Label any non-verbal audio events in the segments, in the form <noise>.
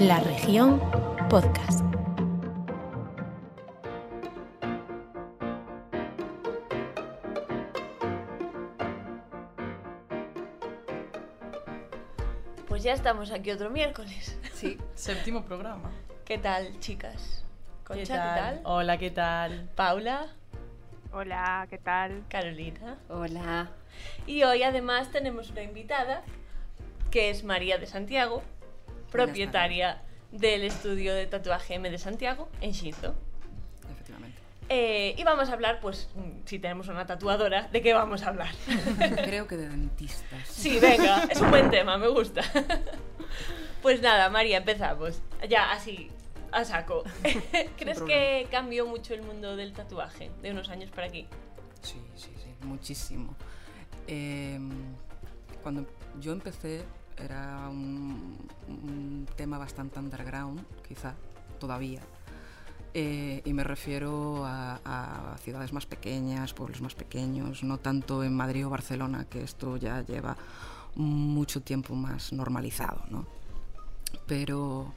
La región podcast. Pues ya estamos aquí otro miércoles. Sí, séptimo programa. ¿Qué tal, chicas? Concha, ¿Qué tal? ¿qué tal? Hola, ¿qué tal? Paula, Hola, ¿qué tal? Carolina. Hola. Y hoy además tenemos una invitada que es María de Santiago, propietaria del estudio de tatuaje M de Santiago en Shinzo. Efectivamente. Eh, y vamos a hablar, pues, mm, si tenemos una tatuadora, ¿de qué vamos a hablar? <laughs> Creo que de dentistas. Sí, venga, es un buen tema, me gusta. <laughs> Pues nada, María, empezamos. Ya, así, a saco. <laughs> ¿Crees que cambió mucho el mundo del tatuaje de unos años para aquí? Sí, sí, sí, muchísimo. Eh, cuando yo empecé era un, tema bastante underground, quizá, todavía. Eh, y me refiero a, a ciudades más pequeñas, pueblos más pequeños, no tanto en Madrid o Barcelona, que esto ya lleva mucho tiempo más normalizado, ¿no? Pero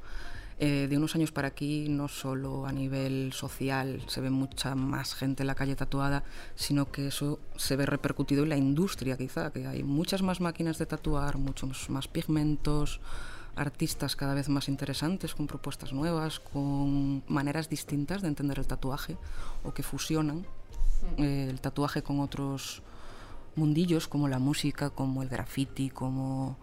eh, de unos años para aquí, no solo a nivel social se ve mucha más gente en la calle tatuada, sino que eso se ve repercutido en la industria, quizá, que hay muchas más máquinas de tatuar, muchos más pigmentos, artistas cada vez más interesantes, con propuestas nuevas, con maneras distintas de entender el tatuaje, o que fusionan eh, el tatuaje con otros mundillos, como la música, como el graffiti, como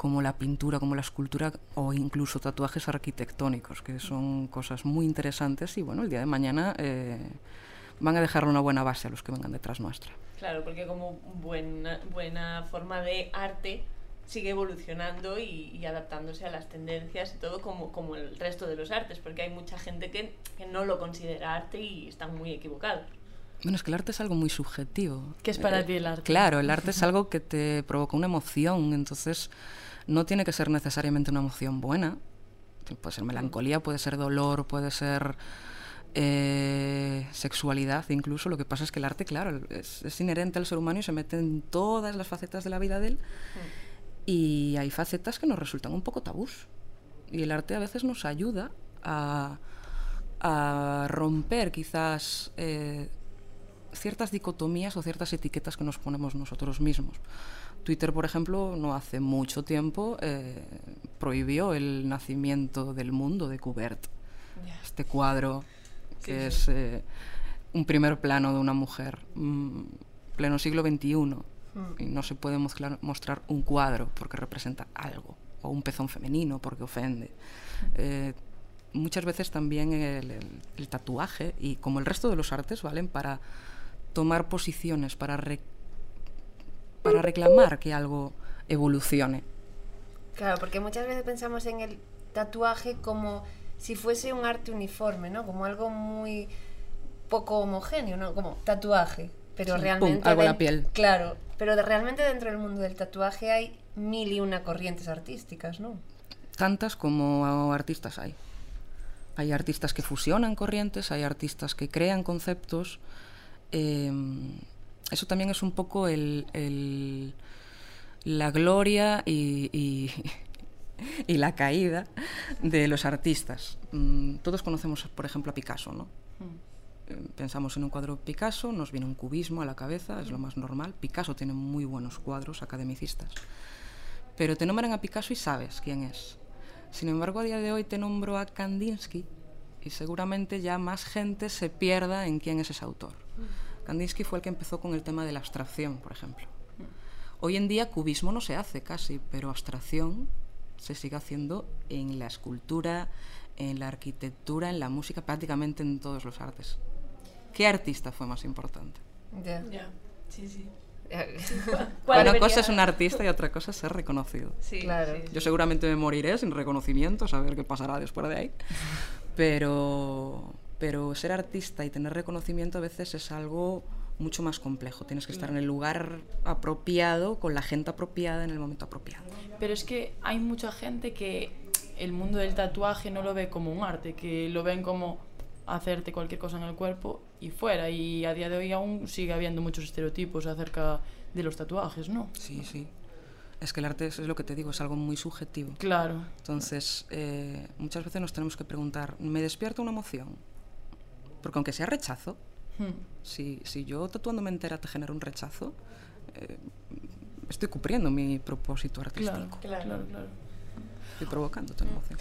como la pintura, como la escultura o incluso tatuajes arquitectónicos, que son cosas muy interesantes y bueno, el día de mañana eh, van a dejar una buena base a los que vengan detrás nuestra. Claro, porque como buena, buena forma de arte sigue evolucionando y, y adaptándose a las tendencias y todo como, como el resto de los artes, porque hay mucha gente que, que no lo considera arte y están muy equivocados. Bueno, es que el arte es algo muy subjetivo. ¿Qué es para Eh, ti el arte? Claro, el <laughs> arte es algo que te provoca una emoción, entonces no tiene que ser necesariamente una emoción buena. Puede ser melancolía, puede ser dolor, puede ser eh, sexualidad incluso. Lo que pasa es que el arte, claro, es, es inherente al ser humano y se mete en todas las facetas de la vida de él. Y hay facetas que nos resultan un poco tabús. Y el arte a veces nos ayuda a, a romper quizás eh, ciertas dicotomías o ciertas etiquetas que nos ponemos nosotros mismos. Twitter, por ejemplo, no hace mucho tiempo eh, prohibió el nacimiento del mundo de Kubert. Este cuadro que es eh, un primer plano de una mujer, mm, pleno siglo XXI, y no se puede mostrar, mostrar un cuadro porque representa algo, o un pezón femenino porque ofende. Eh, muchas veces también el, el- el tatuaje, y como el resto de los artes, valen para tomar posiciones, para, re- para reclamar que algo evolucione. Claro, porque muchas veces pensamos en el tatuaje como si fuese un arte uniforme, ¿no? Como algo muy poco homogéneo, ¿no? Como tatuaje. Pero Sí, realmente. pum, algo en la piel. Claro, pero de- realmente dentro del mundo del tatuaje hay mil y una corrientes artísticas, ¿no? tantas como artistas hay. Hay artistas que fusionan corrientes, hay artistas que crean conceptos. eh, eso también es un poco el, el- la gloria y, y- <laughs> y la caída de los artistas. Mm, Todos conocemos, por ejemplo, a Picasso, ¿no? Eh, Pensamos en un cuadro Picasso, nos viene un cubismo a la cabeza, es lo más normal. Picasso tiene muy buenos cuadros academicistas pero te nombran a Picasso y sabes quién es. Sin embargo, a día de hoy te nombro a Kandinsky y seguramente ya más gente se pierda en quién es ese autor. Kandinsky fue el que empezó con el tema de la abstracción, por ejemplo. Hoy en día cubismo no se hace casi, pero abstracción se sigue haciendo en la escultura, en la arquitectura, en la música, prácticamente en todos los artes. ¿Qué artista fue más importante? Ya. Ya, sí, sí. <laughs> Una cosa es un artista y otra cosa es ser reconocido. Sí, Claro. sí, sí. Yo seguramente me moriré sin reconocimiento, saber qué pasará después de ahí. <laughs> Pero, pero ser artista y tener reconocimiento a veces es algo mucho más complejo. Tienes que estar en el lugar apropiado, con la gente apropiada, en el momento apropiado. Pero es que hay mucha gente que el mundo del tatuaje no lo ve como un arte, que lo ven como hacerte cualquier cosa en el cuerpo y fuera. Y a día de hoy aún sigue habiendo muchos estereotipos acerca de los tatuajes, ¿no? Sí, sí. Es que el arte es, es lo que te digo, es algo muy subjetivo. Claro. Entonces, eh, muchas veces nos tenemos que preguntar, ¿me despierta una emoción? Porque aunque sea rechazo, Hmm. si, si yo tatuándome entera te genera un rechazo, eh, estoy cumpliendo mi propósito artístico. Claro, claro, claro. Estoy provocando una emoción.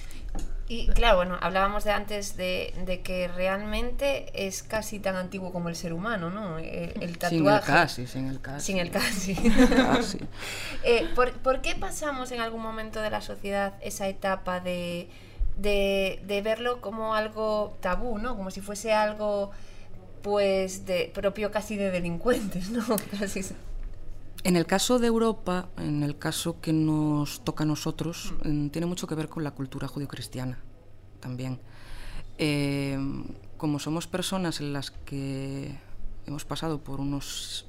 Y claro, bueno, hablábamos de antes de, de que realmente es casi tan antiguo como el ser humano, ¿no? El, el tatuaje. Sin el casi, sin el casi. Sin el casi. Casi. <laughs> Eh, ¿por, por qué pasamos en algún momento de la sociedad esa etapa de, de, de verlo como algo tabú, ¿no? Como si fuese algo, pues, de, propio casi de delincuentes, ¿no? <laughs> Casi. En el caso de Europa, en el caso que nos toca a nosotros, mm, tiene mucho que ver con la cultura judio-cristiana también. Eh, como somos personas en las que hemos pasado por unos...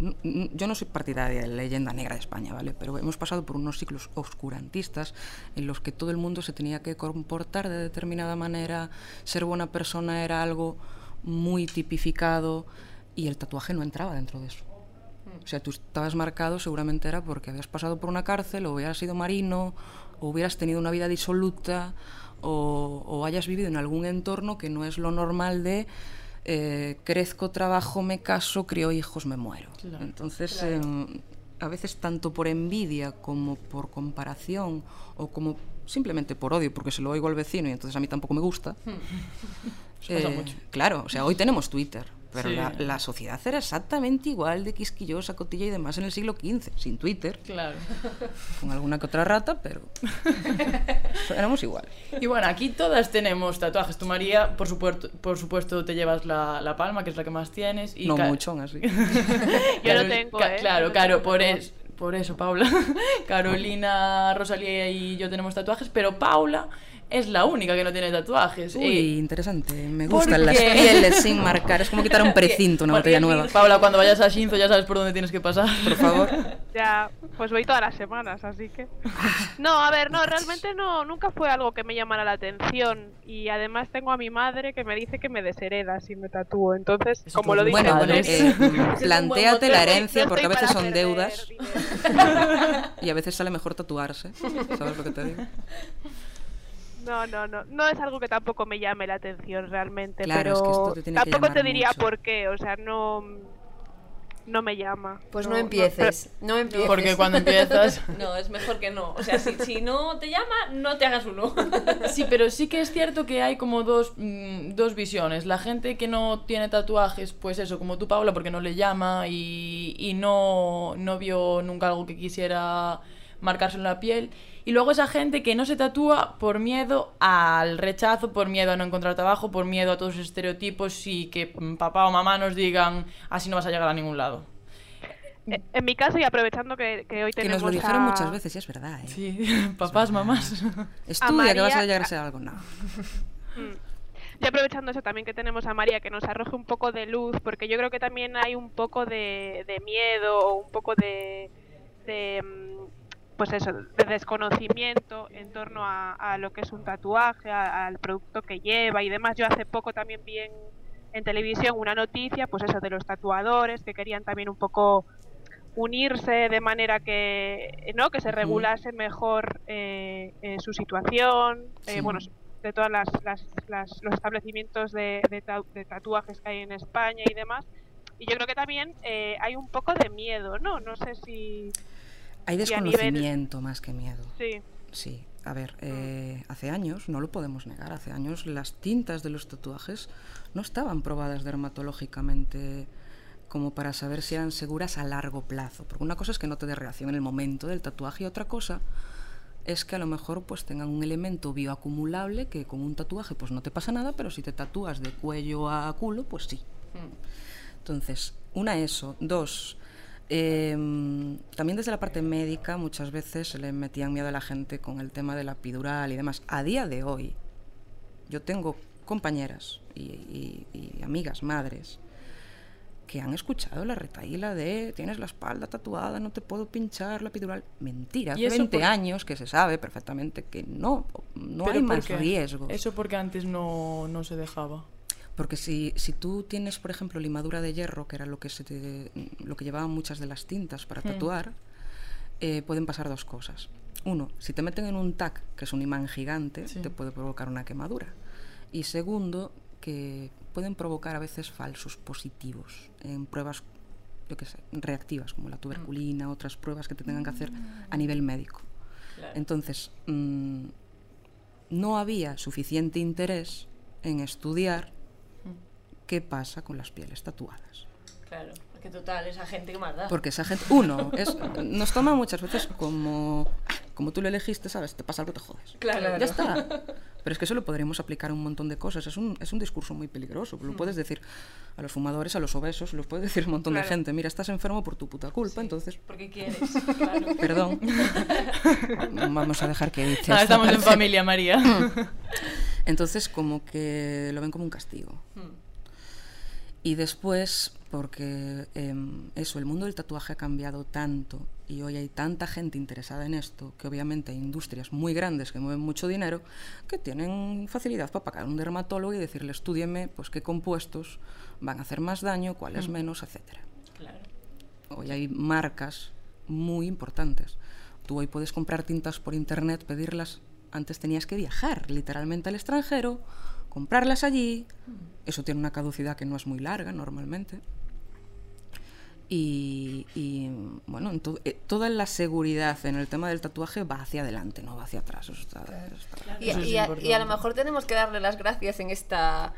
Yo no soy partidaria de la leyenda negra de España, ¿vale? Pero hemos pasado por unos ciclos oscurantistas en los que todo el mundo se tenía que comportar de determinada manera, ser buena persona era algo muy tipificado y el tatuaje no entraba dentro de eso. O sea, tú estabas marcado seguramente era porque habías pasado por una cárcel o hubieras sido marino o hubieras tenido una vida disoluta o, o hayas vivido en algún entorno que no es lo normal de eh, crezco, trabajo, me caso, crío hijos, me muero. Claro. Entonces, eh, a veces tanto por envidia como por comparación o como simplemente por odio, porque se lo oigo al vecino y entonces a mí tampoco me gusta. <laughs> Eso pasa Eh, mucho. Claro, o sea, hoy tenemos Twitter, pero Sí. la, la sociedad era exactamente igual de quisquillosa, cotilla y demás en el siglo XV, sin Twitter, Claro. con alguna que otra rata, pero <laughs> éramos igual. Y bueno, aquí todas tenemos tatuajes. Tú, María, por supuesto, por supuesto te llevas la, la palma, que es la que más tienes. Y no mucho, así. <laughs> Yo lo tengo, Ca- ¿eh? Claro, claro, por, tatuaje. es, por eso, Paula. <laughs> Carolina, Rosalía y yo tenemos tatuajes, pero Paula es la única que no tiene tatuajes. Uy, Eh, interesante. Me ¿por gustan las pieles sin marcar. Es como quitar un <laughs> precinto, una botella nueva. Paula, cuando vayas a Shinzo ya sabes por dónde tienes que pasar. Por favor. <laughs> Ya, pues voy todas las semanas, así que. No, a ver, no, realmente no, nunca fue algo que me llamara la atención. Y además tengo a mi madre que me dice que me deshereda si me tatúo. Entonces, Eso como lo dice Bueno, bueno, eh, <laughs> motor. la herencia, porque a veces son deudas dinero. y a veces sale mejor tatuarse. ¿Sabes lo que te digo? No, no, no. No es algo que tampoco me llame la atención realmente. Claro, pero es que esto te tiene que tampoco te diría mucho. por qué. O sea, no. No me llama. Pues no, empieces, no, empieces. Porque cuando empiezas... <laughs> No, es mejor que no. O sea, si, si no te llama, no te hagas uno. <laughs> Sí, pero sí que es cierto que hay como dos, mm, dos visiones. La gente que no tiene tatuajes, pues eso, como tú, Paula, porque no le llama y, y no, no vio nunca algo que quisiera marcarse en la piel. Y luego esa gente que no se tatúa por miedo al rechazo, por miedo a no encontrar trabajo, por miedo a todos los estereotipos y que mm, papá o mamá nos digan así no vas a llegar a ningún lado. Eh, En mi caso, y aprovechando que, que hoy Que tenemos nos lo dijeron a- muchas veces y es verdad. ¿eh? Sí, papás, mamás. Estudia que vas a llegar a ser algo. No. Mm. Y aprovechando eso también que tenemos a María, que nos arroje un poco de luz, porque yo creo que también hay un poco de, de miedo o un poco de, de, mm, pues eso, de desconocimiento en torno a, a lo que es un tatuaje, al producto que lleva y demás. Yo hace poco también vi en, en televisión una noticia, pues eso, de los tatuadores que querían también un poco unirse de manera que no que se regulase mejor eh, eh, su situación eh, Sí. bueno de todas las, las- las- los establecimientos de, de de tatuajes que hay en España y demás y yo creo que también eh, hay un poco de miedo no no sé si Hay nivel- desconocimiento más que miedo. sí Sí, a ver, eh, hace años, no lo podemos negar, hace años las tintas de los tatuajes no estaban probadas dermatológicamente como para saber si eran seguras a largo plazo. Porque una cosa es que no te dé reacción en el momento del tatuaje y otra cosa es que a lo mejor pues tengan un elemento bioacumulable que con un tatuaje pues no te pasa nada, pero si te tatúas de cuello a culo, pues sí. Entonces, una eso. Dos, em, también desde la parte médica muchas veces se le metían miedo a la gente con el tema de la epidural y demás. A día de hoy, yo tengo compañeras y, y- y amigas, madres, que han escuchado la retaíla de tienes la espalda tatuada, no te puedo pinchar la epidural. Mentira, ¿Y hace eso 20 por- años que se sabe perfectamente que no, no hay ¿por más qué? riesgos. Eso porque antes no, no se dejaba. Porque si, si tú tienes, por ejemplo, limadura de hierro, que era lo que, se te- lo que llevaban muchas de las tintas para Hmm. tatuar, eh, pueden pasar dos cosas. Uno, si te meten en un TAC, que es un imán gigante, Sí. te puede provocar una quemadura. Y segundo, que pueden provocar a veces falsos positivos en pruebas, yo qué sé, reactivas, como la tuberculina, otras pruebas que te tengan que hacer a nivel médico. Claro. Entonces, mm, no había suficiente interés en estudiar qué pasa con las pieles tatuadas. Claro, porque total, esa gente que más da. Porque esa gente, uno, es, nos toma muchas veces como, como tú lo elegiste, ¿sabes? Te pasa algo, te jodes. Claro. Ya está. Pero es que eso lo podríamos aplicar a un montón de cosas. Es un, es un discurso muy peligroso. Mm. Lo puedes decir a los fumadores, a los obesos, lo puedes decir a un montón de Claro. gente. Mira, estás enfermo por tu puta culpa, entonces, Porque quieres, claro. perdón. <laughs> Vamos a dejar que dice Ah, esta estamos en parte. familia, María. <laughs> Entonces, como que lo ven como un castigo. Hmm. Y después, porque em, eso, el mundo del tatuaje ha cambiado tanto y hoy hay tanta gente interesada en esto, que obviamente hay industrias muy grandes que mueven mucho dinero, que tienen facilidad para pagar a un dermatólogo y decirle, estúdieme pues, qué compuestos van a hacer más daño, cuáles menos, etcétera. Claro. Hoy hay marcas muy importantes. Tú hoy puedes comprar tintas por internet, pedirlas. Antes tenías que viajar literalmente al extranjero, comprarlas allí. Eso tiene una caducidad que no es muy larga normalmente. Y, y, bueno, en to- eh, toda la seguridad en el tema del tatuaje va hacia adelante, no va hacia atrás. Eso está- está- Y, Eso es y a, y a lo mejor tenemos que darle las gracias en esta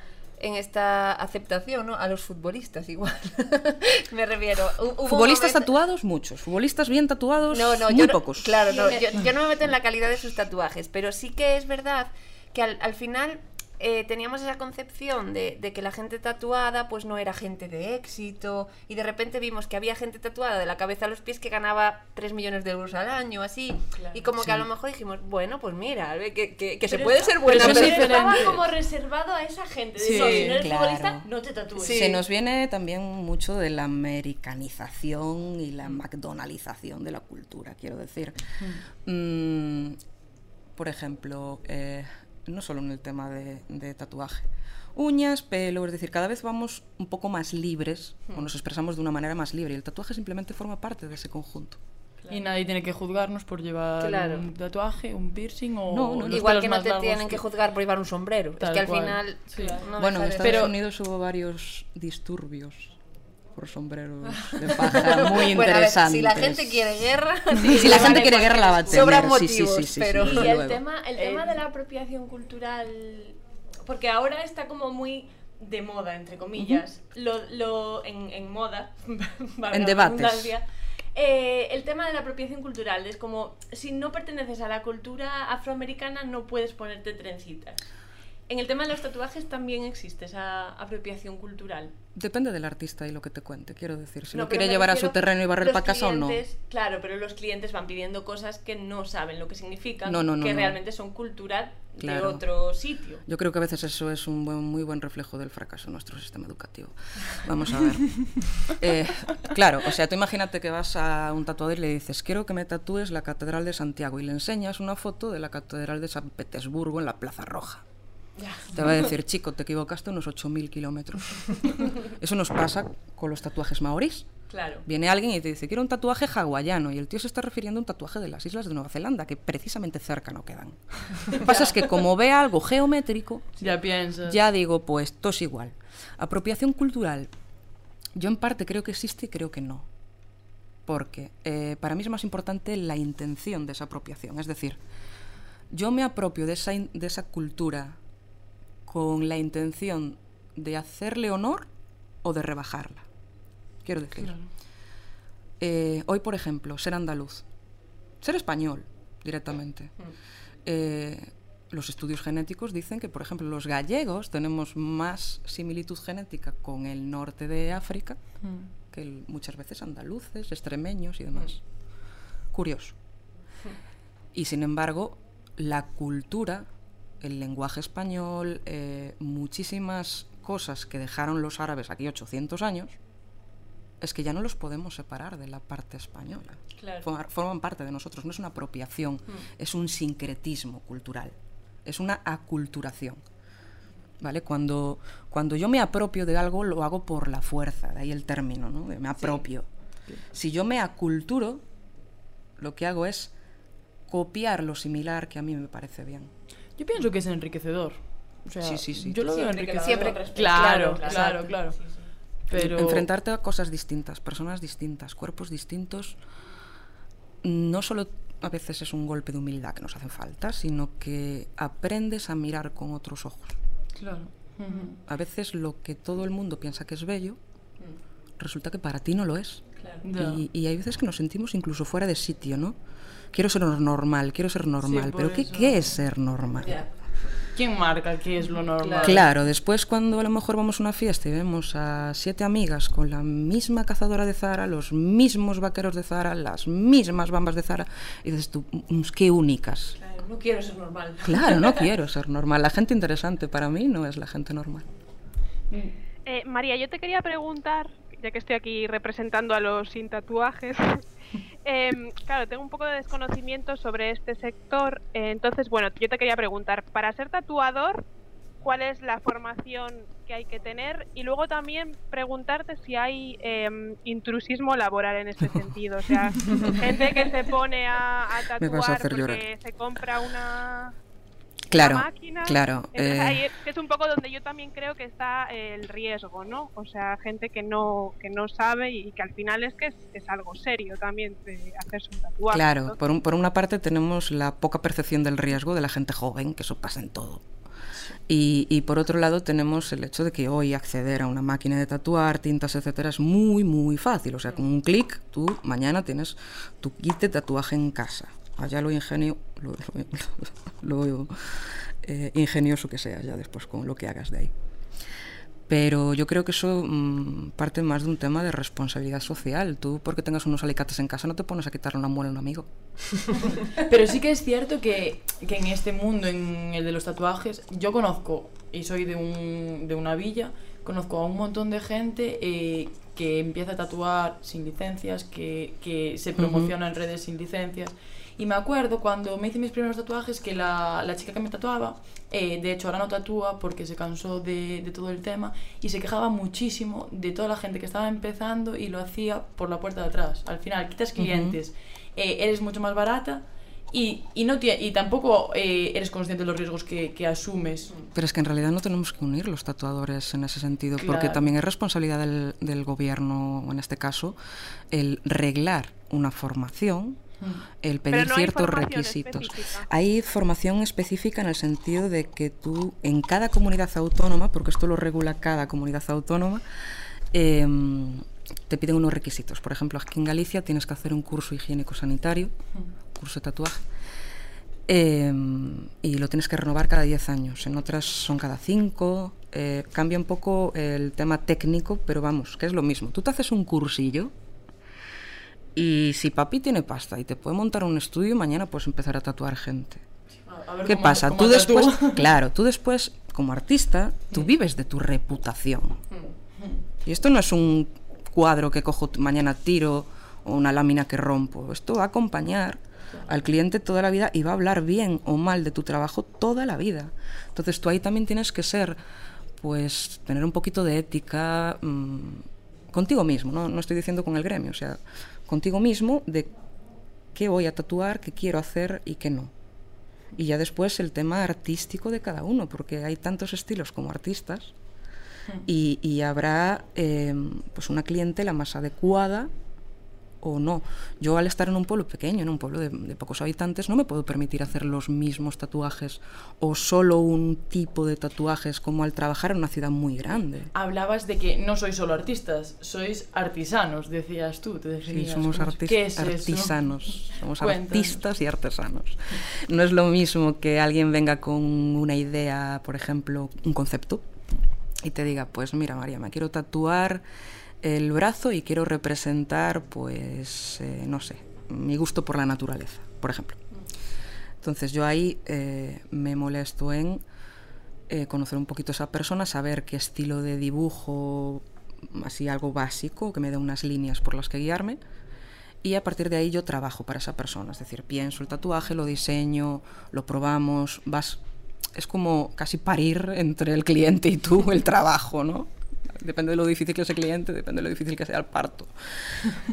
en esta aceptación ¿no? a los futbolistas igual <laughs> me refiero hubo Futbolistas momento- tatuados, muchos. Futbolistas bien tatuados, no no muy yo no- pocos. claro no, yo, yo no me meto en la calidad de sus tatuajes pero sí que es verdad que al, al final eh, teníamos esa concepción de, de que la gente tatuada pues no era gente de éxito y de repente vimos que había gente tatuada de la cabeza a los pies que ganaba 3 millones de euros al año así Claro. y como que a Sí. lo mejor dijimos bueno pues mira que, que- que se puede está- ser buena pero pero estaba como reservado a esa gente. De Sí, si no eres claro. futbolista, no te tatúes. Se nos viene también mucho de la americanización y la McDonaldización de la cultura, quiero decir. Mm, por ejemplo, eh, no solo en el tema de, de tatuaje, uñas, pelo, es decir, cada vez vamos un poco más libres o nos expresamos de una manera más libre y el tatuaje simplemente forma parte de ese conjunto. Y nadie tiene que juzgarnos por llevar Claro. un tatuaje, un piercing o No, no, Igual que no te largos tienen que juzgar por llevar un sombrero. Tal es que al cual. final. Sí. no bueno, en Estados ser- Unidos hubo varios disturbios por sombreros <laughs> de paja muy Bueno, ver, interesantes. si la gente quiere guerra. <laughs> si la gente quiere guerra la va a tener. Sobran sí, sí, motivos, sí, sí, sí, pero- desde Y el tema, el tema Eh, de la apropiación cultural, porque ahora está como muy de moda, entre comillas, lo, lo, en, en moda, <laughs> En debates. eh, el tema de la apropiación cultural es como, si no perteneces a la cultura afroamericana no puedes ponerte trencitas. En el tema de los tatuajes también existe esa apropiación cultural. Depende del artista y lo que te cuente, quiero decir. Si No, lo quiere llevar a su terreno y barrer para casa o no. Claro, pero los clientes van pidiendo cosas que no saben lo que significan, No, no, que realmente son cultura Claro. de otro sitio. Yo creo que a veces eso es un buen- muy buen reflejo del fracaso de nuestro sistema educativo. Vamos a ver. <laughs> Eh, claro, o sea, tú imagínate que vas a un tatuador y le dices, quiero que me tatúes la Catedral de Santiago y le enseñas una foto de la Catedral de San Petersburgo en la Plaza Roja. Te va a decir, chico, te equivocaste unos 8.000 kilómetros. <laughs> Eso nos pasa con los tatuajes maorís. Claro. Viene alguien y te dice, quiero un tatuaje hawaiano, y el tío se está refiriendo a un tatuaje de las islas de Nueva Zelanda, que precisamente cerca no quedan. Lo que pasa es que como ve algo geométrico, Ya piensas. ya digo, pues todo es igual. Apropiación cultural. Yo en parte creo que existe y creo que no. Porque eh, para mí es más importante la intención de esa apropiación. Es decir, yo me apropio de esa, de esa cultura con la intención de hacerle honor o de rebajarla. Quiero decir, Claro. eh, hoy, por ejemplo, ser andaluz, ser español directamente. Eh, los estudios genéticos dicen que, por ejemplo, los gallegos tenemos más similitud genética con el norte de África Mm. que el- muchas veces andaluces, extremeños y demás. Curioso. Y sin embargo, la cultura, el lenguaje español, eh, muchísimas cosas que dejaron los árabes aquí 800 años, es que ya no los podemos separar de la parte española. Claro. Forman parte de nosotros, no es una apropiación, es un sincretismo cultural, es una aculturación. ¿Vale? Cuando, cuando yo me apropio de algo, lo hago por la fuerza, de ahí el término, ¿no? Me apropio. Si yo me aculturo, lo que hago es copiar lo similar que a mí me parece bien. Yo pienso que es enriquecedor. O sea, Sí, sí, sí. Yo lo veo Siempre enriquecedor. respeto. Claro, Claro, claro, claro. exacto. Sí, sí. Pero Enfrentarte a cosas distintas, personas distintas, cuerpos distintos, no solo a veces es un golpe de humildad que nos hace falta, sino que aprendes a mirar con otros ojos. Claro. Ujú. A veces lo que todo el mundo piensa que es bello, resulta que para ti no lo es. Claro. Y, y hay veces que nos sentimos incluso fuera de sitio, ¿no? Quiero ser normal, quiero ser normal, pero ¿qué. ¿qué es ser normal? ¿Quién marca qué es lo normal? Claro, después cuando a lo mejor vamos a una fiesta y vemos a siete amigas con la misma cazadora de Zara, los mismos vaqueros de Zara, las mismas bambas de Zara, y dices tú, "Mm, qué únicas. Claro, no quiero ser normal. Claro, no <laughs> quiero ser normal. La gente interesante para mí no es la gente normal. Eh, María, yo te quería preguntar, ya que estoy aquí representando a los sin tatuajes, <laughs> em, claro, tengo un poco de desconocimiento sobre este sector, eh, entonces, bueno, yo te quería preguntar, para ser tatuador, ¿cuál es la formación que hay que tener? Y luego también preguntarte si hay em, intrusismo laboral en este sentido, o sea, <laughs> gente que se pone a, a a tatuar hacer porque llorar. se compra una Claro, la máquina. claro. Entonces, eh, ahí es, un poco donde yo también creo que está el riesgo, ¿no? O sea, gente que no que no sabe y que al final es que es, es algo serio también de hacerse un tatuaje. Claro, ¿no? por, un- por una parte tenemos la poca percepción del riesgo de la gente joven, que eso pasa en todo. Y, y por otro lado tenemos el hecho de que hoy acceder a una máquina de tatuar, tintas, etcétera, es muy, muy fácil. O sea, con un clic tú mañana tienes tu kit de tatuaje en casa. Allá lo ingenio, lo, lo- lo, eh, ingenioso que sea ya después con lo que hagas de ahí. Pero yo creo que eso mm, parte más de un tema de responsabilidad social. Tú, porque tengas unos alicates en casa, no te pones a quitarle una muela a un amigo. <laughs> Pero sí que es cierto que, que en este mundo, en el de los tatuajes, yo conozco, y soy de, un, de una villa, conozco a un montón de gente eh, que empieza a tatuar sin licencias, que, que se promociona en redes sin licencias. Y me acuerdo cuando me hice mis primeros tatuajes que la, la chica que me tatuaba, eh, de hecho ahora no tatúa porque se cansó de, de todo el tema y se quejaba muchísimo de toda la gente que estaba empezando y lo hacía por la puerta de atrás. Al final quitas clientes, eh, eres mucho más barata y, y, no y tampoco eh, eres consciente de los riesgos que, que asumes. Pero es que en realidad no tenemos que unir los tatuadores en ese sentido, porque Claro. también es responsabilidad del, del gobierno, en este caso, el reglar una formación, el pedir no ciertos requisitos. específica. Hay formación específica en el sentido de que tú, en cada comunidad autónoma, porque esto lo regula cada comunidad autónoma, em, te piden unos requisitos. Por ejemplo, aquí en Galicia tienes que hacer un curso higiénico-sanitario, curso de tatuaje, em, y lo tienes que renovar cada 10 años. En otras son cada 5. eh, cambia un poco el tema técnico, pero vamos, que es lo mismo. Tú te haces un cursillo y si papi tiene pasta y te puede montar un estudio, mañana puedes empezar a tatuar gente. A ver ¿Qué cómo- pasa? cómo Tú después, <laughs> claro, tú después, como artista, tú vives de tu reputación. Y esto no es un cuadro que cojo mañana tiro o una lámina que rompo. Esto va a acompañar al cliente toda la vida y va a hablar bien o mal de tu trabajo toda la vida. Entonces tú ahí también tienes que ser, pues, tener un poquito de ética mm, contigo mismo, ¿no? no estoy diciendo con el gremio, o sea, contigo mismo de qué voy a tatuar, qué quiero hacer y qué no. Y ya después el tema artístico de cada uno, porque hay tantos estilos como artistas y, y habrá eh, pues una clientela más adecuada o no. Yo al estar en un pueblo pequeño, en un pueblo de, de pocos habitantes, no me puedo permitir hacer los mismos tatuajes o solo un tipo de tatuajes como al trabajar en una ciudad muy grande. Hablabas de que no sois solo artistas, sois artesanos, decías tú. Te Sí, somos ¿Qué es eso? artesanos, somos Cuéntanos. artistas y artesanos. No es lo mismo que alguien venga con una idea, por ejemplo, un concepto, y te diga, pues mira María, me quiero tatuar el brazo y quiero representar, pues, eh, no sé, mi gusto por la naturaleza, por ejemplo. Entonces yo ahí eh, me molesto en eh, conocer un poquito a esa persona, saber qué estilo de dibujo, así algo básico, que me dé unas líneas por las que guiarme. Y a partir de ahí yo trabajo para esa persona, es decir, pienso el tatuaje, lo diseño, lo probamos, vas... Es como casi parir entre el cliente y tú el trabajo, ¿no? Depende de lo difícil que sea el cliente, depende de lo difícil que sea el parto.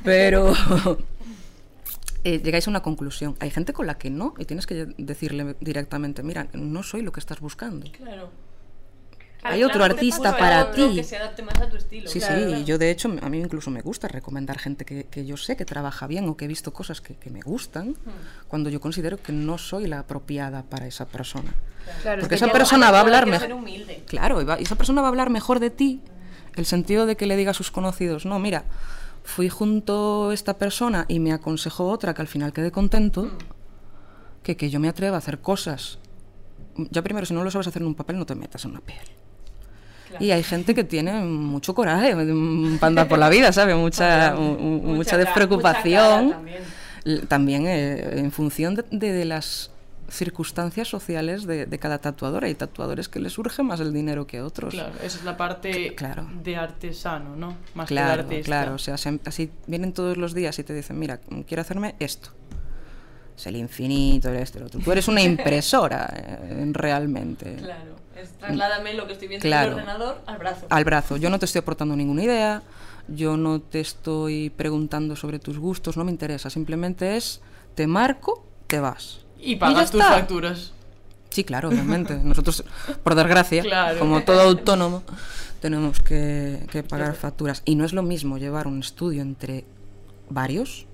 Pero <laughs> eh, llegáis a una conclusión. Hay gente con la que no, y tienes que decirle directamente, mira, no soy lo que estás buscando. Claro. Hay Claro, otro claro, artista para ti. Que se adapte más a tu estilo. Sí, claro, sí, claro. yo de hecho, a mí incluso me gusta recomendar gente que, que yo sé que trabaja bien o que he visto cosas que, que me gustan, cuando yo considero que no soy la apropiada para esa persona. Claro, es Porque que esa persona va a hablar ser mejor. humilde. Claro, y, va- y esa persona va a hablar mejor de ti. El sentido de que le diga a sus conocidos, no, mira, fui junto a esta persona y me aconsejó otra que al final quedé contento, que que yo me atreva a hacer cosas. Ya primero, si no lo sabes hacer en un papel, no te metas en una piel. Claro. Y hay gente que tiene mucho coraje mm, para andar por la vida, ¿sabes? Mucha, <laughs> mu- mu- mucha, despreocupación. mucha también. Eh, en función de, de- de las circunstancias sociales de, de cada tatuador. Hay tatuadores que les surge más el dinero que otros. Claro, esa es la parte Claro. de artesano, ¿no? Más que Claro, de artista. claro. O sea, se- así vienen todos los días y te dicen, mira, quiero hacerme esto. Es el infinito, el este, el otro. Tú eres una <laughs> impresora, eh, realmente. Claro. Es, trasládame lo que estoy viendo Claro. en el ordenador al brazo. Al brazo. Yo no te estoy aportando ninguna idea, yo no te estoy preguntando sobre tus gustos, no me interesa. Simplemente es, te marco, te vas. Y pagas tus facturas. Sí, claro, obviamente. Nosotros, por desgracia, <laughs> Claro. como todo autónomo, tenemos que, que pagar facturas. Y no es lo mismo llevar un estudio entre varios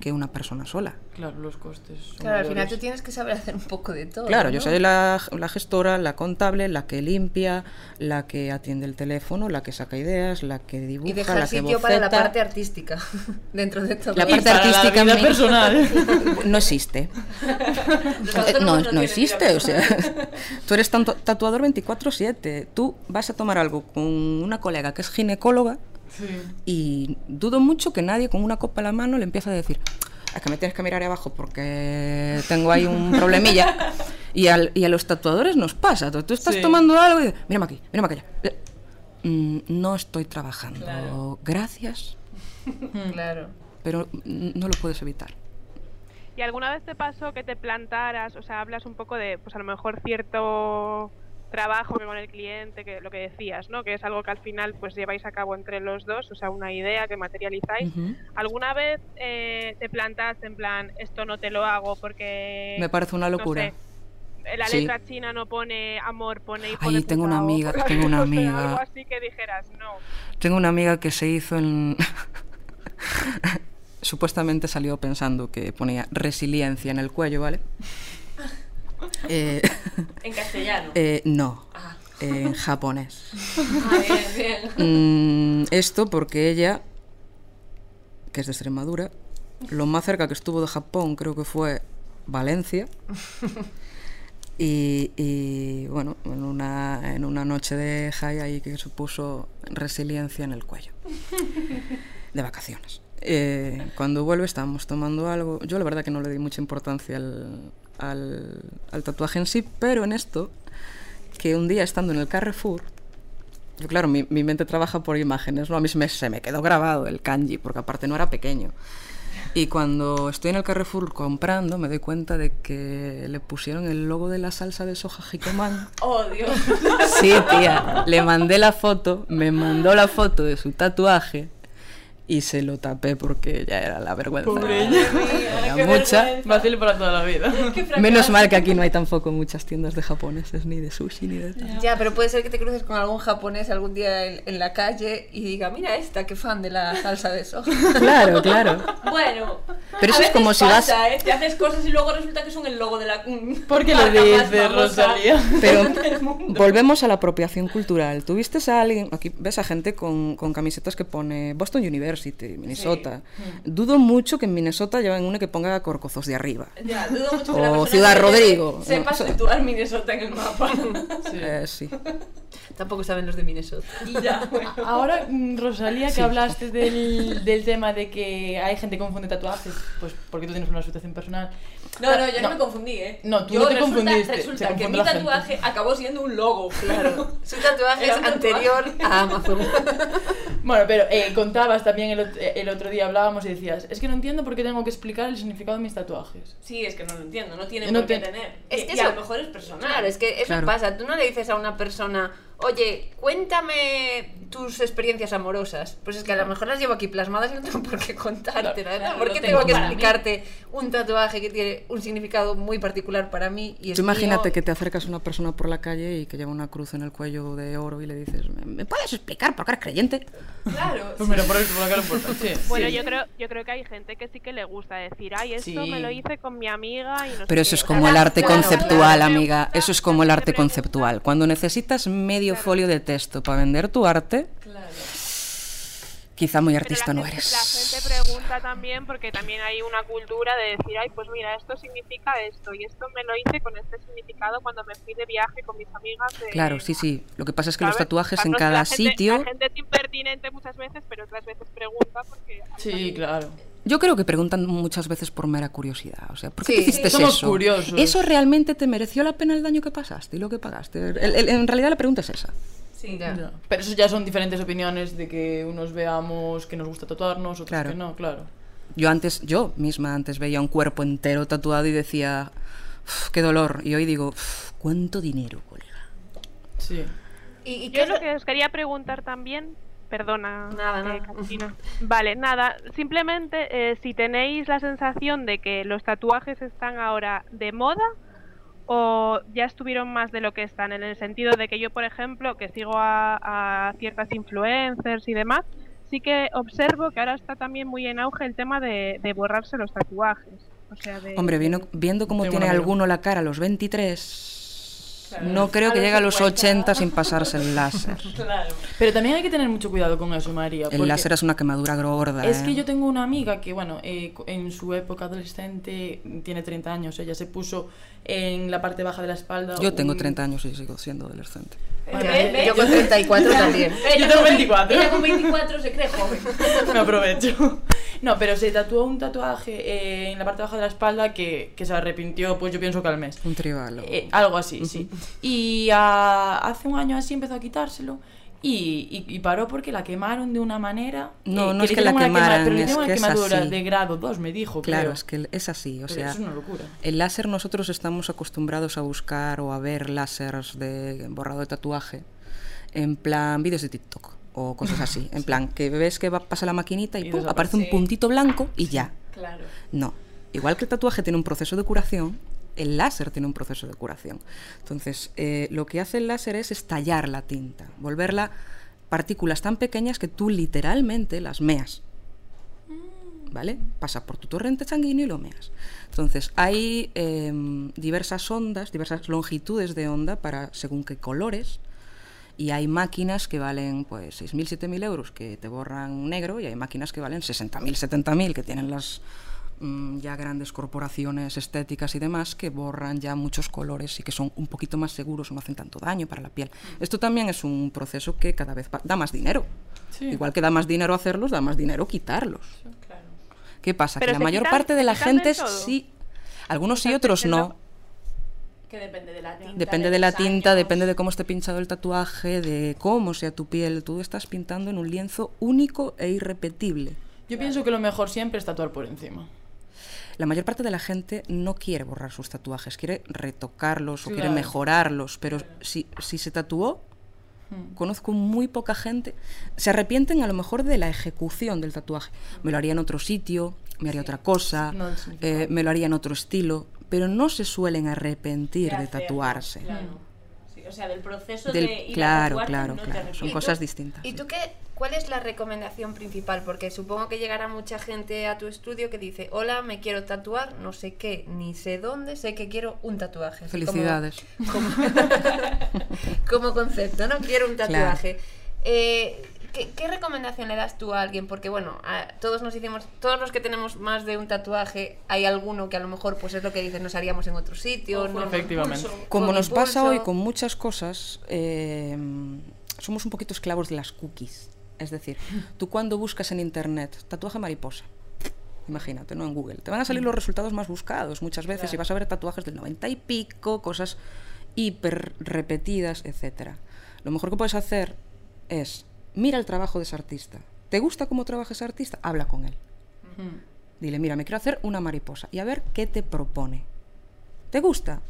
que una persona sola. Claro, los costes. son Claro, al final tú tienes que saber hacer un poco de todo. Claro, ¿no? yo soy la, la gestora, la contable, la que limpia, la que atiende el teléfono, la que saca ideas, la que dibuja, Y dejar la que sitio para la parte artística <laughs> dentro de todo. La Y parte para artística la vida personal. no existe. <laughs> Eh, No, no tienen existe, o sea, <laughs> tú eres tanto- tatuador 24/7, tú vas a tomar algo con una colega que es ginecóloga Sí. y dudo mucho que nadie con una copa en la mano le empiece a decir, es que me tienes que mirar ahí abajo porque tengo ahí un problemilla. <laughs> Y, al- y a los tatuadores nos pasa, tú, tú estás Sí. tomando algo y dices, mírame aquí, mírame acá. allá". Mm, no estoy trabajando, Claro. gracias, <laughs> Claro. pero no lo puedes evitar. ¿Y alguna vez te pasó que te plantaras, o sea, hablas un poco de, pues a lo mejor cierto trabajo que con el cliente, que lo que decías, ¿no? Que es algo que al final pues lleváis a cabo entre los dos, o sea, una idea que materializáis. Ujú. ¿Alguna vez eh, te plantaste en plan, esto no te lo hago porque... Me parece una no locura. sé, la Sí. letra china no pone amor, pone hijo de tengo una o amiga, cosas tengo una <laughs> o sea, amiga. algo así que dijeras, no. Tengo una amiga que se hizo en... <laughs> Supuestamente salió pensando que ponía resiliencia en el cuello, ¿vale? Eh, <laughs> En castellano. <laughs> eh, no, Ah. en japonés. <laughs> Ah, bien, bien. Mm, esto porque ella, que es de Extremadura, lo más cerca que estuvo de Japón creo que fue Valencia. Y, y, bueno, en una, en una noche de high ahí que se puso resiliencia en el cuello. De vacaciones. Eh, cuando vuelve estábamos tomando algo. Yo la verdad que no le di mucha importancia al, al, al tatuaje en sí, pero en esto, que un día estando en el Carrefour, yo, claro, mi, mi mente trabaja por imágenes, ¿no? A mí se me, se me quedó grabado el kanji, porque aparte no era pequeño. Y cuando estoy en el Carrefour comprando, me doy cuenta de que le pusieron el logo de la salsa de soja Jicomán. <laughs> Oh, Dios. Sí, tía. Le mandé la foto, me mandó la foto de su tatuaje y se lo tapé porque ya era la vergüenza. Pobre Era qué mucha. vergüenza. Fácil para toda la vida. Menos mal que aquí no hay tampoco muchas tiendas de japoneses, ni de sushi, ni de tal. Ya, pero puede ser que te cruces con algún japonés algún día en, en la calle y diga, mira esta, qué fan de la salsa de soja. Claro, claro. Bueno. Pero a eso es veces como si vas- pasa, ¿eh? Te haces cosas y luego resulta que son el logo de la. ¿Por qué lo dices, Rosalía? Pero <laughs> volvemos a la apropiación cultural. ¿Tú vistes a alguien, aquí ves a gente con, con camisetas que pone Boston University, Minnesota? Dudo mucho que en Minnesota lleven una que ponga corcozos de arriba. Ya, dudo mucho que la O Ciudad que Rodrigo. Sepa situar Minnesota en el mapa. <laughs> Eh, sí. Tampoco saben los de Minnesota. ya, bueno. Ahora, mm, Rosalía, que Sí. hablaste del, del tema de que hay gente que confunde tatuajes, pues porque tú tienes una situación personal. No, no, yo no, me confundí, ¿eh? No, tú Yo no te resulta, confundiste, se Resulta que mi tatuaje acabó siendo un logo, claro. Su tatuaje es anterior tatuaje. a Amazon. <laughs> Bueno, pero eh, contabas también el, ot- el otro día, hablábamos y decías, es que no entiendo por qué tengo que explicar el significado de mis tatuajes. Sí, es que no lo entiendo, no tiene No por qué te- tener. Es Y- que y a lo mejor es personal. Claro, es que eso Claro. pasa. Tú no le dices a una persona, oye, cuéntame tus experiencias amorosas. Pues es que a lo mejor las llevo aquí plasmadas y no tengo por qué contarte. Claro, ¿Por qué tengo tengo que para mí. explicarte un tatuaje que tiene un significado muy particular para mí? Y es Tú imagínate mío? que te acercas a una persona por la calle y que lleva una cruz en el cuello de oro y le dices, ¿me, me puedes explicar por qué eres creyente? Claro, Pues <laughs> mira, por eso, por acá lo importa. Sí. Bueno, sí. yo creo, yo creo que hay gente que sí que le gusta decir, ay, esto Sí. me lo hice con mi amiga y no sé Pero qué". eso es O como el arte claro, conceptual, claro. amiga. Eso es como el arte conceptual. Cuando necesitas medio folio de texto para vender tu arte, claro. quizá muy artista no gente, eres. La gente pregunta también porque también hay una cultura de decir, ay, pues mira, esto significa esto y esto me lo hice con este significado cuando me fui de viaje con mis amigas. de- Claro, sí, sí. Lo que pasa es que los ¿sabes? tatuajes O sea, en cada la gente- sitio... La gente es impertinente muchas veces, pero otras veces pregunta porque... Sí, claro. Yo creo que preguntan muchas veces por mera curiosidad. O sea, ¿por qué Sí, te hiciste somos eso? curiosos. ¿Eso realmente te mereció la pena el daño que pasaste y lo que pagaste? El- el- en realidad la pregunta es esa. Sí, Ya. Ya. Pero eso ya son diferentes opiniones de que unos veamos que nos gusta tatuarnos, otros Claro. que no, claro. Yo antes, yo misma antes veía un cuerpo entero tatuado y decía, "Uf, qué dolor. Y hoy digo, "Uf, ¿cuánto dinero, colega? Sí. ¿Y, y qué Yo es lo- que os quería preguntar también, perdona, Nada, eh, nada. <laughs> Vale, nada, simplemente eh, si tenéis la sensación de que los tatuajes están ahora de moda o ya estuvieron más de lo que están, en el sentido de que yo, por ejemplo, que sigo a, a ciertas influencers y demás, sí que observo que ahora está también muy en auge el tema de, de borrarse los tatuajes. O sea, de, Hombre, viendo, viendo cómo tiene alguno la cara a los 23, Claro, no creo a que llegue a los 50. 80 sin pasarse el láser. <laughs> Claro. Pero también hay que tener mucho cuidado con eso, María. El láser es una quemadura gorda. Es que ¿eh? yo tengo una amiga que, bueno, eh, en su época adolescente, tiene 30 años, ella se puso en la parte baja de la espalda. Yo tengo un- 30 años y sigo siendo adolescente. Bueno, ve, Yo con 34 <laughs> también. Yo tengo 24. Ella con 24 se cree joven. <laughs> Me aprovecho. No, pero se tatuó un tatuaje eh, en la parte baja de la espalda que, que se arrepintió, pues yo pienso que al mes. Un tribal. Eh, algo así, sí. Y hace un año así empezó a quitárselo. Y, y- y paró porque la quemaron de una manera. No, eh, no le es que la quemaran, pero le es una que es quemadura así. de grado 2, me dijo. Claro, creo. es que es así. O Pero sea, eso es una locura. el láser nosotros estamos acostumbrados a buscar o a ver láseres de borrado de tatuaje en plan vídeos de TikTok o cosas así. <laughs> En plan, que ves que va, pasa la maquinita y, Y pum, aparece un puntito blanco y ya. Claro. No. Igual que el tatuaje tiene un proceso de curación, el láser tiene un proceso de curación. Entonces, eh, lo que hace el láser es estallar la tinta, volverla partículas tan pequeñas que tú literalmente las meas. ¿Vale? Pasa por tu torrente sanguíneo y lo meas. Entonces, hay em, diversas ondas, diversas longitudes de onda para según qué colores. Y hay máquinas que valen pues 6.000, 7.000 euros que te borran negro y hay máquinas que valen 60.000, 70.000 que tienen las mm, ya grandes corporaciones estéticas y demás que borran ya muchos colores y que son un poquito más seguros o no hacen tanto daño para la piel. Esto también es un proceso que cada vez da más dinero. Sí. Igual que da más dinero hacerlos, da más dinero quitarlos. Claro. ¿Qué pasa? Pero que la mayor quitan- parte de la gente sí, algunos O sí, sea, otros no. Que depende de la tinta. Depende de la tinta, años. depende de cómo esté pinchado el tatuaje, de cómo sea tu piel. Tú estás pintando en un lienzo único e irrepetible. Yo pienso que lo mejor siempre es tatuar por encima. La mayor parte de la gente no quiere borrar sus tatuajes, quiere retocarlos o quiere mejorarlos, pero si, si se tatuó, Hmm. conozco muy poca gente, se arrepienten a lo mejor de la ejecución del tatuaje. Me lo haría en otro sitio, me haría otra cosa, No eh, me lo haría en otro estilo, pero no se suelen arrepentir de tatuarse. Claro. Sí, o sea, del proceso Del- de ir claro, a claro, no te claro. Son cosas distintas. ¿Y tú qué? ¿Cuál es la recomendación principal? Porque supongo que llegará mucha gente a tu estudio que dice, hola, me quiero tatuar, no sé qué, ni sé dónde, sé que quiero un tatuaje. Felicidades. Como, <laughs> como concepto, ¿no? Quiero un tatuaje. Eh, ¿qué, qué recomendación le das tú a alguien? Porque bueno, a- todos nos hicimos, todos los que tenemos más de un tatuaje, hay alguno que a lo mejor, pues es lo que dices, nos haríamos en otro sitio. ¿no? Efectivamente. impulso. Como nos pasa hoy con muchas cosas, eh, somos un poquito esclavos de las cookies. Es decir, tú cuando buscas en internet tatuaje mariposa, imagínate, ¿no? En Google, te van a salir los resultados más buscados muchas veces y vas a ver tatuajes del 90 y pico, cosas hiper repetidas, etcétera. Lo mejor que puedes hacer es mira el trabajo de ese artista. ¿Te gusta cómo trabaja ese artista? Habla con él. Dile, mira, me quiero hacer una mariposa y a ver qué te propone. ¿Te gusta?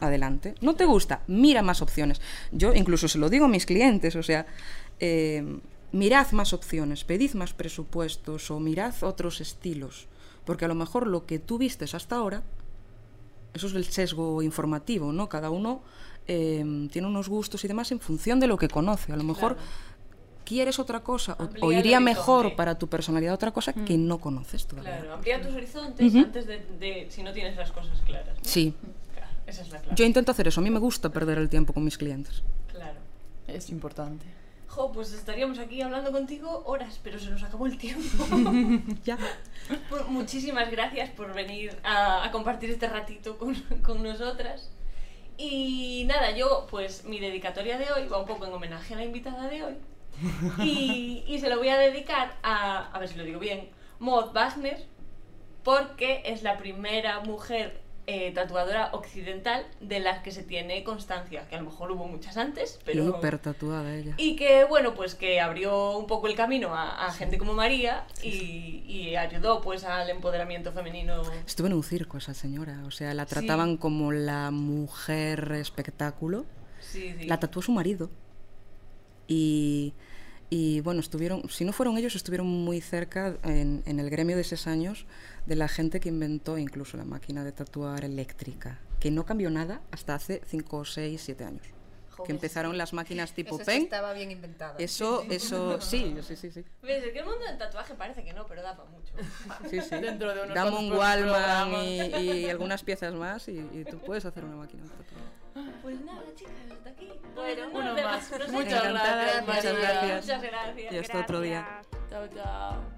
adelante. ¿No te gusta? Mira más opciones. Yo incluso se lo digo a mis clientes, o sea, eh, mirad más opciones, pedid más presupuestos o mirad otros estilos, porque a lo mejor lo que tú vistes hasta ahora, eso es el sesgo informativo, ¿no? Cada uno eh, tiene unos gustos y demás en función de lo que conoce. A lo mejor quieres otra cosa o- o, iría mejor para tu personalidad otra cosa que no conoces todavía. Claro, amplía tus horizontes antes de, de- si no tienes las cosas claras. ¿no? Sí, Claro, esa es la clave. yo intento hacer eso. A mí me gusta perder el tiempo con mis clientes. Claro. Es importante. Jo, pues estaríamos aquí hablando contigo horas, pero se nos acabó el tiempo. <laughs> Ya. Por- muchísimas gracias por venir a, a compartir este ratito con, con nosotras. Y nada, yo pues mi dedicatoria de hoy va un poco en homenaje a la invitada de hoy. Y, y se lo voy a dedicar a, a ver si lo digo bien, Maud Wagner, porque es la primera mujer eh, tatuadora occidental de las que se tiene constancia, que a lo mejor hubo muchas antes, pero... Hiper tatuada ella. Y que, bueno, pues que abrió un poco el camino a, a gente como María y, y ayudó pues al empoderamiento femenino. Estuve en un circo esa señora, o sea, la trataban como la mujer espectáculo. Sí, sí. La tatuó su marido. Y, bueno, estuvieron, si no fueron ellos, estuvieron muy cerca en, en el gremio de esos años de la gente que inventó incluso la máquina de tatuar eléctrica, que no cambió nada hasta hace 5, 6, 7 años. Joder, Que empezaron las máquinas tipo Eso sí pen. estaba bien inventado. Eso, eso, sí, sí, sí, sí. ¿Ves? Es que el mundo del tatuaje parece que no, pero da para mucho. Sí, sí. <laughs> Dentro de unos un Wallman y, y algunas piezas más y, y tú puedes hacer una máquina de tatuar. Pues nada, chicas, hasta aquí. Bueno, No, uno más. Muchas gracias, muchas gracias. Muchas gracias. Y hasta otro día. Gracias. Chao, chao.